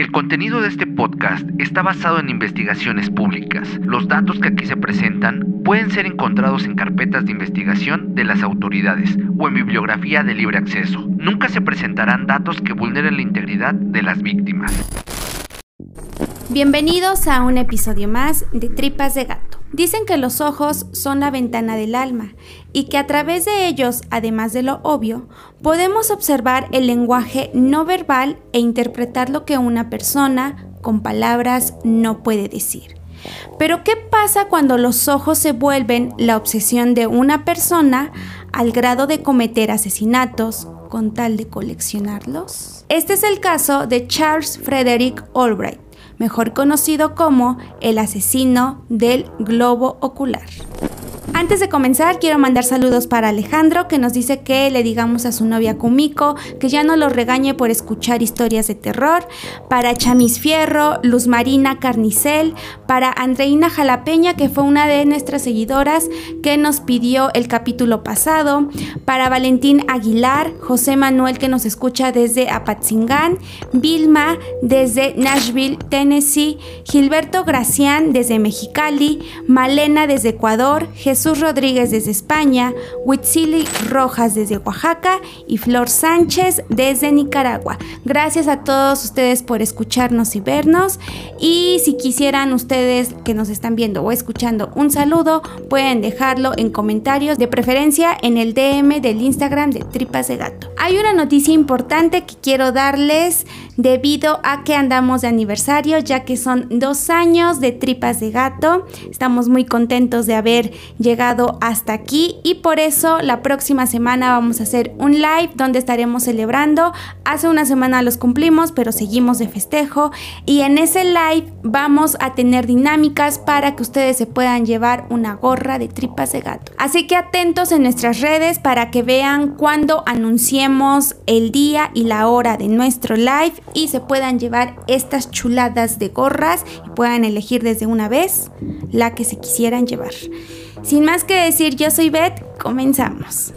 El contenido de este podcast está basado en investigaciones públicas. Los datos que aquí se presentan pueden ser encontrados en carpetas de investigación de las autoridades o en bibliografía de libre acceso. Nunca se presentarán datos que vulneren la integridad de las víctimas. Bienvenidos a un episodio más de Tripas de Gato. Dicen que los ojos son la ventana del alma y que a través de ellos, además de lo obvio, podemos observar el lenguaje no verbal e interpretar lo que una persona con palabras no puede decir. Pero ¿qué pasa cuando los ojos se vuelven la obsesión de una persona al grado de cometer asesinatos con tal de coleccionarlos? Este es el caso de Charles Frederick Albright mejor conocido como el asesino del globo ocular. Antes de comenzar, quiero mandar saludos para Alejandro, que nos dice que le digamos a su novia Kumiko que ya no lo regañe por escuchar historias de terror. Para Chamis Fierro, Luz Marina Carnicel, para Andreina Jalapeña, que fue una de nuestras seguidoras que nos pidió el capítulo pasado. Para Valentín Aguilar, José Manuel, que nos escucha desde Apatzingán. Vilma, desde Nashville, Tennessee. Gilberto Gracián, desde Mexicali. Malena, desde Ecuador. Jesús Jesús Rodríguez desde España, Huitzili Rojas desde Oaxaca y Flor Sánchez desde Nicaragua. Gracias a todos ustedes por escucharnos y vernos. Y si quisieran ustedes que nos están viendo o escuchando un saludo, pueden dejarlo en comentarios, de preferencia en el DM del Instagram de Tripas de Gato. Hay una noticia importante que quiero darles debido a que andamos de aniversario, ya que son dos años de Tripas de Gato. Estamos muy contentos de haber llegado hasta aquí y por eso la próxima semana vamos a hacer un live donde estaremos celebrando. Hace una semana los cumplimos, pero seguimos de festejo y en ese live vamos a tener dinámicas para que ustedes se puedan llevar una gorra de tripas de gato. Así que atentos en nuestras redes para que vean cuando anunciemos el día y la hora de nuestro live y se puedan llevar estas chuladas de gorras y puedan elegir desde una vez la que se quisieran llevar. Sin más que decir, yo soy Beth, comenzamos.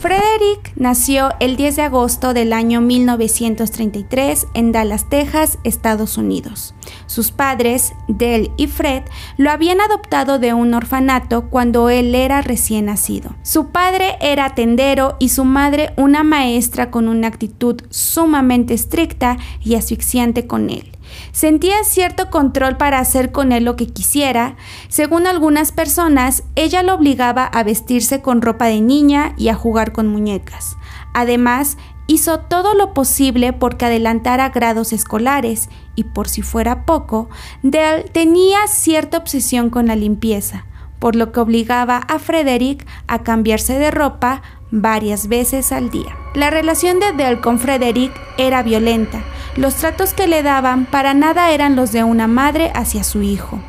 Frederick nació el 10 de agosto del año 1933 en Dallas, Texas, Estados Unidos. Sus padres, Dell y Fred, lo habían adoptado de un orfanato cuando él era recién nacido. Su padre era tendero y su madre una maestra con una actitud sumamente estricta y asfixiante con él. Sentía cierto control para hacer con él lo que quisiera. Según algunas personas, ella lo obligaba a vestirse con ropa de niña y a jugar con muñecas. Además, hizo todo lo posible porque adelantara grados escolares y por si fuera poco, Dell tenía cierta obsesión con la limpieza, por lo que obligaba a Frederick a cambiarse de ropa varias veces al día. La relación de Dell con Frederick era violenta, los tratos que le daban para nada eran los de una madre hacia su hijo.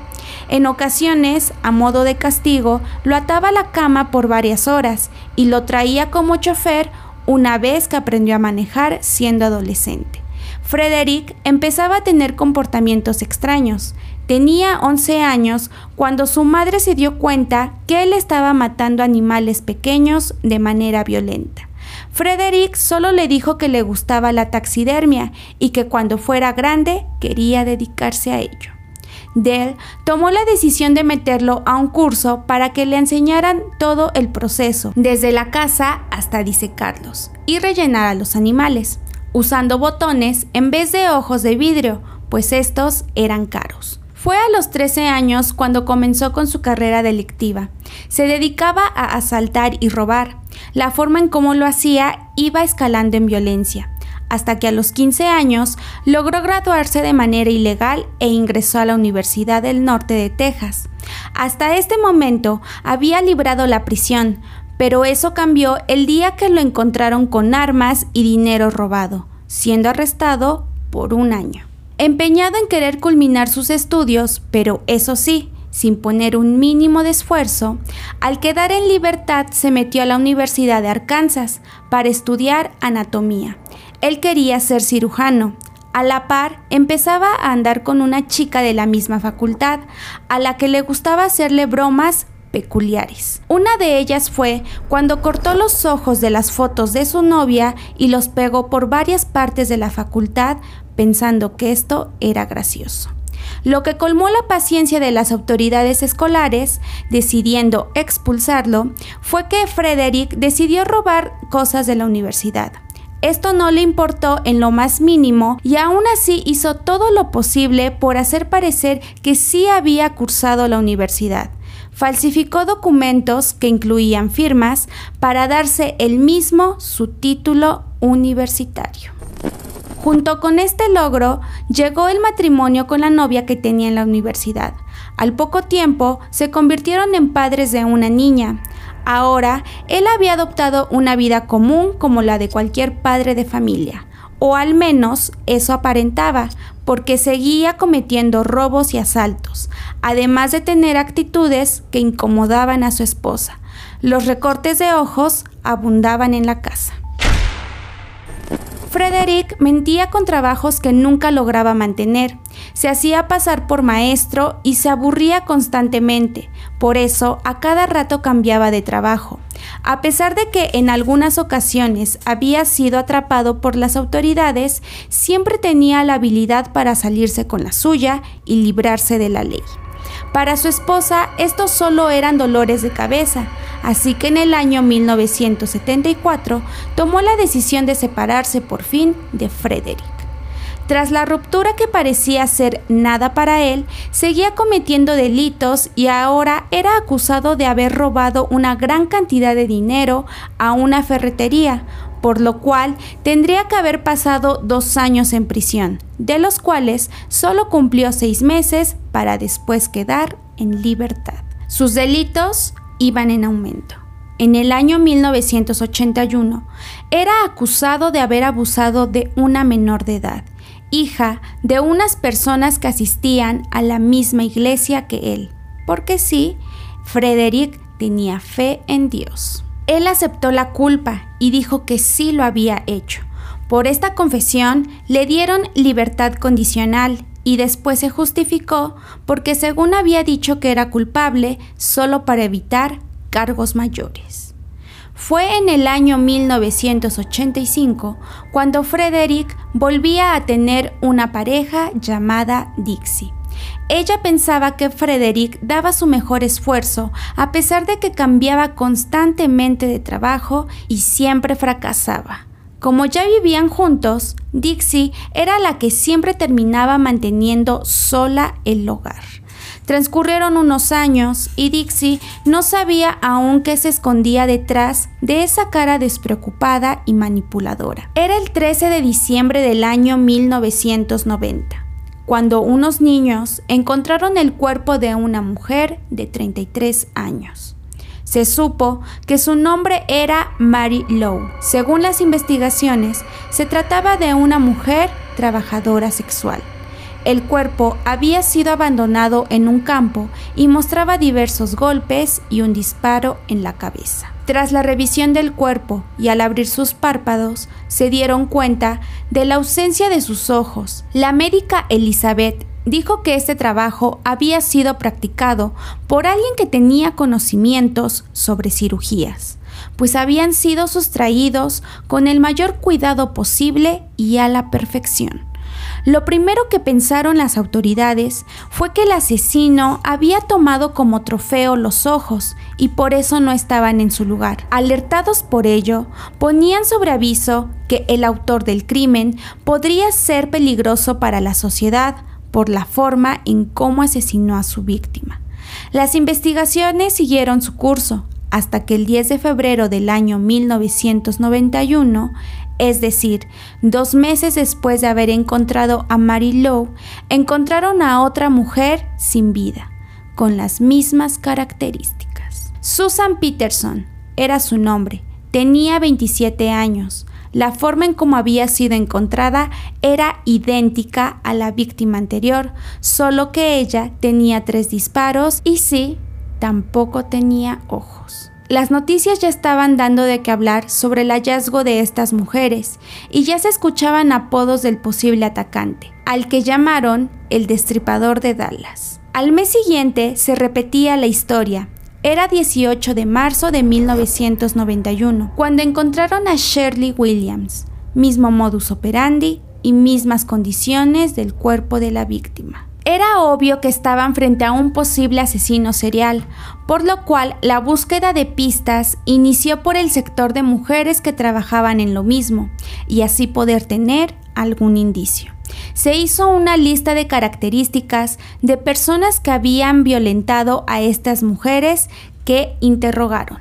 En ocasiones, a modo de castigo, lo ataba a la cama por varias horas y lo traía como chofer una vez que aprendió a manejar siendo adolescente. Frederick empezaba a tener comportamientos extraños. Tenía 11 años cuando su madre se dio cuenta que él estaba matando animales pequeños de manera violenta. Frederick solo le dijo que le gustaba la taxidermia y que cuando fuera grande quería dedicarse a ello. Dell tomó la decisión de meterlo a un curso para que le enseñaran todo el proceso, desde la caza hasta disecarlos y rellenar a los animales, usando botones en vez de ojos de vidrio, pues estos eran caros. Fue a los 13 años cuando comenzó con su carrera delictiva. Se dedicaba a asaltar y robar. La forma en cómo lo hacía iba escalando en violencia, hasta que a los 15 años logró graduarse de manera ilegal e ingresó a la Universidad del Norte de Texas. Hasta este momento había librado la prisión, pero eso cambió el día que lo encontraron con armas y dinero robado, siendo arrestado por un año empeñado en querer culminar sus estudios, pero eso sí, sin poner un mínimo de esfuerzo, al quedar en libertad se metió a la Universidad de Arkansas para estudiar anatomía. Él quería ser cirujano. A la par, empezaba a andar con una chica de la misma facultad, a la que le gustaba hacerle bromas peculiares. Una de ellas fue cuando cortó los ojos de las fotos de su novia y los pegó por varias partes de la facultad pensando que esto era gracioso. Lo que colmó la paciencia de las autoridades escolares, decidiendo expulsarlo, fue que Frederick decidió robar cosas de la universidad. Esto no le importó en lo más mínimo y aún así hizo todo lo posible por hacer parecer que sí había cursado la universidad. Falsificó documentos que incluían firmas para darse él mismo su título universitario. Junto con este logro, llegó el matrimonio con la novia que tenía en la universidad. Al poco tiempo, se convirtieron en padres de una niña. Ahora, él había adoptado una vida común como la de cualquier padre de familia, o al menos eso aparentaba, porque seguía cometiendo robos y asaltos, además de tener actitudes que incomodaban a su esposa. Los recortes de ojos abundaban en la casa. Frederick mentía con trabajos que nunca lograba mantener. Se hacía pasar por maestro y se aburría constantemente. Por eso, a cada rato cambiaba de trabajo. A pesar de que en algunas ocasiones había sido atrapado por las autoridades, siempre tenía la habilidad para salirse con la suya y librarse de la ley. Para su esposa, estos solo eran dolores de cabeza, así que en el año 1974 tomó la decisión de separarse por fin de Frederick. Tras la ruptura que parecía ser nada para él, seguía cometiendo delitos y ahora era acusado de haber robado una gran cantidad de dinero a una ferretería, por lo cual tendría que haber pasado dos años en prisión, de los cuales solo cumplió seis meses para después quedar en libertad. Sus delitos iban en aumento. En el año 1981 era acusado de haber abusado de una menor de edad, hija de unas personas que asistían a la misma iglesia que él, porque sí, Frederick tenía fe en Dios. Él aceptó la culpa y dijo que sí lo había hecho. Por esta confesión le dieron libertad condicional y después se justificó porque según había dicho que era culpable solo para evitar cargos mayores. Fue en el año 1985 cuando Frederick volvía a tener una pareja llamada Dixie. Ella pensaba que Frederick daba su mejor esfuerzo a pesar de que cambiaba constantemente de trabajo y siempre fracasaba. Como ya vivían juntos, Dixie era la que siempre terminaba manteniendo sola el hogar. Transcurrieron unos años y Dixie no sabía aún qué se escondía detrás de esa cara despreocupada y manipuladora. Era el 13 de diciembre del año 1990 cuando unos niños encontraron el cuerpo de una mujer de 33 años. Se supo que su nombre era Mary Lowe. Según las investigaciones, se trataba de una mujer trabajadora sexual. El cuerpo había sido abandonado en un campo y mostraba diversos golpes y un disparo en la cabeza. Tras la revisión del cuerpo y al abrir sus párpados, se dieron cuenta de la ausencia de sus ojos. La médica Elizabeth dijo que este trabajo había sido practicado por alguien que tenía conocimientos sobre cirugías, pues habían sido sustraídos con el mayor cuidado posible y a la perfección. Lo primero que pensaron las autoridades fue que el asesino había tomado como trofeo los ojos y por eso no estaban en su lugar. Alertados por ello, ponían sobre aviso que el autor del crimen podría ser peligroso para la sociedad por la forma en cómo asesinó a su víctima. Las investigaciones siguieron su curso hasta que el 10 de febrero del año 1991 es decir, dos meses después de haber encontrado a Mary Lowe, encontraron a otra mujer sin vida, con las mismas características. Susan Peterson era su nombre, tenía 27 años. La forma en cómo había sido encontrada era idéntica a la víctima anterior, solo que ella tenía tres disparos y sí, tampoco tenía ojos. Las noticias ya estaban dando de qué hablar sobre el hallazgo de estas mujeres y ya se escuchaban apodos del posible atacante, al que llamaron el destripador de Dallas. Al mes siguiente se repetía la historia. Era 18 de marzo de 1991, cuando encontraron a Shirley Williams, mismo modus operandi, y mismas condiciones del cuerpo de la víctima. Era obvio que estaban frente a un posible asesino serial, por lo cual la búsqueda de pistas inició por el sector de mujeres que trabajaban en lo mismo, y así poder tener algún indicio. Se hizo una lista de características de personas que habían violentado a estas mujeres que interrogaron.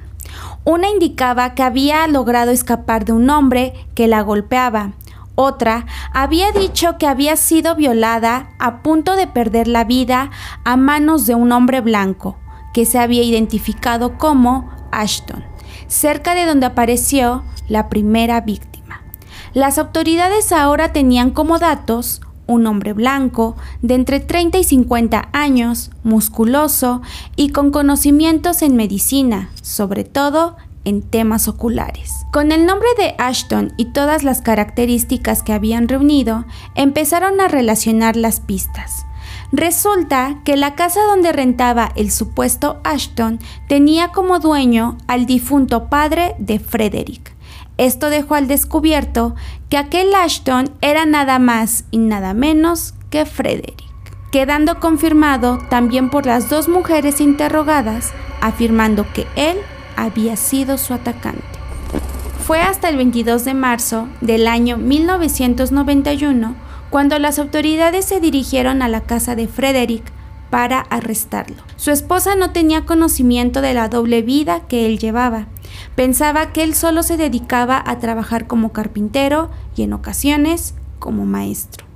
Una indicaba que había logrado escapar de un hombre que la golpeaba, otra había dicho que había sido violada a punto de perder la vida a manos de un hombre blanco, que se había identificado como Ashton, cerca de donde apareció la primera víctima. Las autoridades ahora tenían como datos un hombre blanco de entre 30 y 50 años, musculoso y con conocimientos en medicina, sobre todo en temas oculares. Con el nombre de Ashton y todas las características que habían reunido, empezaron a relacionar las pistas. Resulta que la casa donde rentaba el supuesto Ashton tenía como dueño al difunto padre de Frederick. Esto dejó al descubierto que aquel Ashton era nada más y nada menos que Frederick, quedando confirmado también por las dos mujeres interrogadas, afirmando que él había sido su atacante. Fue hasta el 22 de marzo del año 1991 cuando las autoridades se dirigieron a la casa de Frederick para arrestarlo. Su esposa no tenía conocimiento de la doble vida que él llevaba. Pensaba que él solo se dedicaba a trabajar como carpintero y en ocasiones como maestro.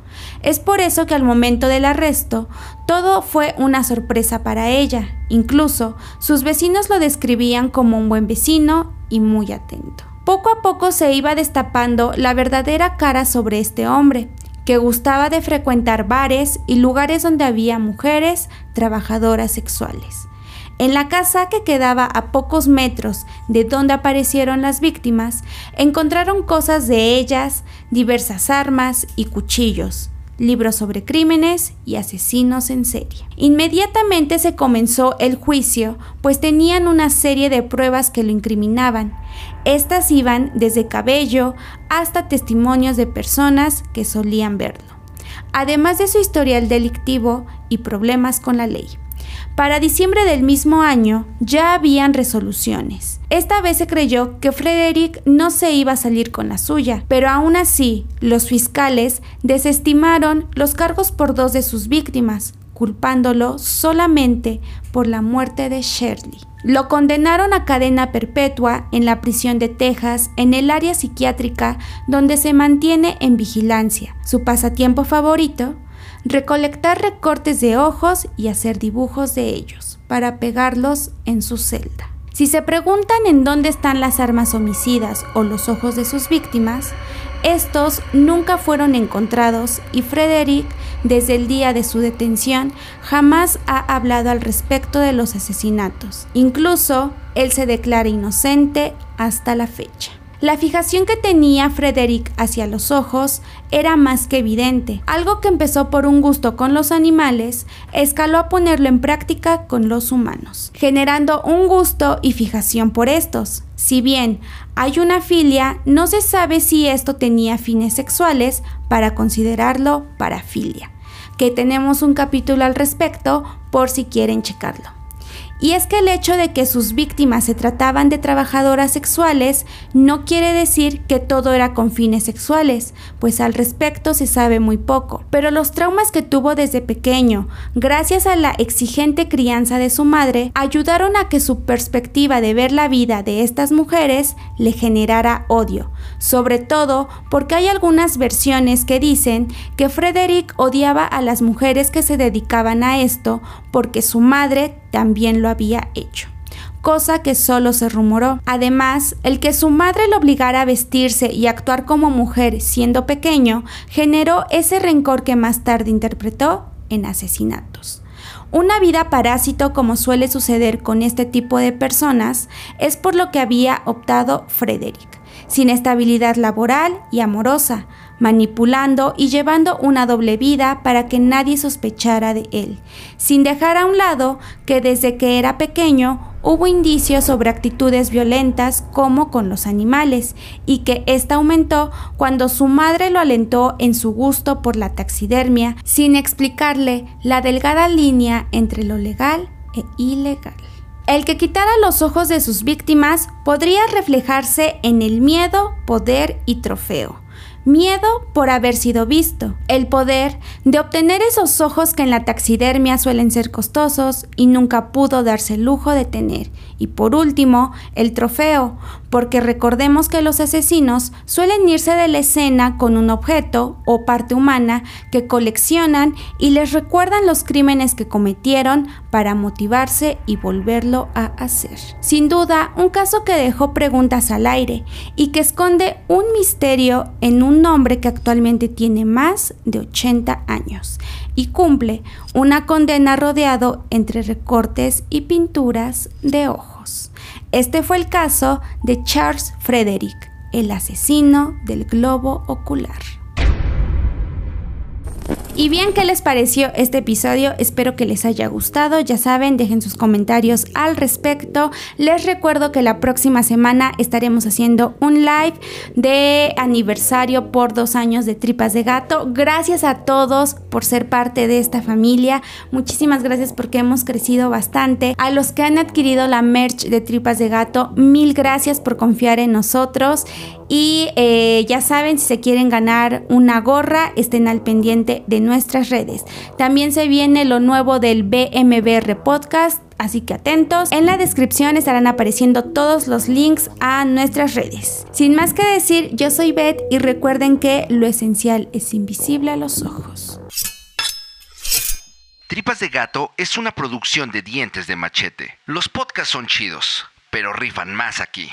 Es por eso que al momento del arresto todo fue una sorpresa para ella. Incluso sus vecinos lo describían como un buen vecino y muy atento. Poco a poco se iba destapando la verdadera cara sobre este hombre, que gustaba de frecuentar bares y lugares donde había mujeres trabajadoras sexuales. En la casa que quedaba a pocos metros de donde aparecieron las víctimas, encontraron cosas de ellas, diversas armas y cuchillos, libros sobre crímenes y asesinos en serie. Inmediatamente se comenzó el juicio, pues tenían una serie de pruebas que lo incriminaban. Estas iban desde cabello hasta testimonios de personas que solían verlo, además de su historial delictivo y problemas con la ley. Para diciembre del mismo año ya habían resoluciones. Esta vez se creyó que Frederick no se iba a salir con la suya, pero aún así los fiscales desestimaron los cargos por dos de sus víctimas, culpándolo solamente por la muerte de Shirley. Lo condenaron a cadena perpetua en la prisión de Texas, en el área psiquiátrica donde se mantiene en vigilancia. Su pasatiempo favorito recolectar recortes de ojos y hacer dibujos de ellos para pegarlos en su celda. Si se preguntan en dónde están las armas homicidas o los ojos de sus víctimas, estos nunca fueron encontrados y Frederick, desde el día de su detención, jamás ha hablado al respecto de los asesinatos. Incluso, él se declara inocente hasta la fecha. La fijación que tenía Frederick hacia los ojos era más que evidente. Algo que empezó por un gusto con los animales, escaló a ponerlo en práctica con los humanos, generando un gusto y fijación por estos. Si bien hay una filia, no se sabe si esto tenía fines sexuales para considerarlo parafilia, que tenemos un capítulo al respecto por si quieren checarlo. Y es que el hecho de que sus víctimas se trataban de trabajadoras sexuales no quiere decir que todo era con fines sexuales, pues al respecto se sabe muy poco. Pero los traumas que tuvo desde pequeño, gracias a la exigente crianza de su madre, ayudaron a que su perspectiva de ver la vida de estas mujeres le generara odio, sobre todo porque hay algunas versiones que dicen que Frederick odiaba a las mujeres que se dedicaban a esto porque su madre también lo había hecho cosa que solo se rumoró. Además, el que su madre lo obligara a vestirse y actuar como mujer siendo pequeño generó ese rencor que más tarde interpretó en asesinatos. Una vida parásito como suele suceder con este tipo de personas es por lo que había optado Frederick, sin estabilidad laboral y amorosa, manipulando y llevando una doble vida para que nadie sospechara de él, sin dejar a un lado que desde que era pequeño hubo indicios sobre actitudes violentas como con los animales y que ésta aumentó cuando su madre lo alentó en su gusto por la taxidermia sin explicarle la delgada línea entre lo legal e ilegal. El que quitara los ojos de sus víctimas podría reflejarse en el miedo, poder y trofeo Miedo por haber sido visto. El poder de obtener esos ojos que en la taxidermia suelen ser costosos y nunca pudo darse el lujo de tener. Y por último, el trofeo, porque recordemos que los asesinos suelen irse de la escena con un objeto o parte humana que coleccionan y les recuerdan los crímenes que cometieron para motivarse y volverlo a hacer. Sin duda, un caso que dejó preguntas al aire y que esconde un misterio en un hombre que actualmente tiene más de 80 años y cumple una condena rodeado entre recortes y pinturas de ojos. Este fue el caso de Charles Frederick, el asesino del globo ocular. Y bien, ¿qué les pareció este episodio? Espero que les haya gustado. Ya saben, dejen sus comentarios al respecto. Les recuerdo que la próxima semana estaremos haciendo un live de aniversario por dos años de Tripas de Gato. Gracias a todos por ser parte de esta familia. Muchísimas gracias porque hemos crecido bastante. A los que han adquirido la merch de Tripas de Gato, mil gracias por confiar en nosotros. Y eh, ya saben, si se quieren ganar una gorra, estén al pendiente de nuestras redes. También se viene lo nuevo del BMBR Podcast. Así que atentos, en la descripción estarán apareciendo todos los links a nuestras redes. Sin más que decir, yo soy Beth y recuerden que lo esencial es invisible a los ojos. Tripas de Gato es una producción de dientes de machete. Los podcasts son chidos, pero rifan más aquí.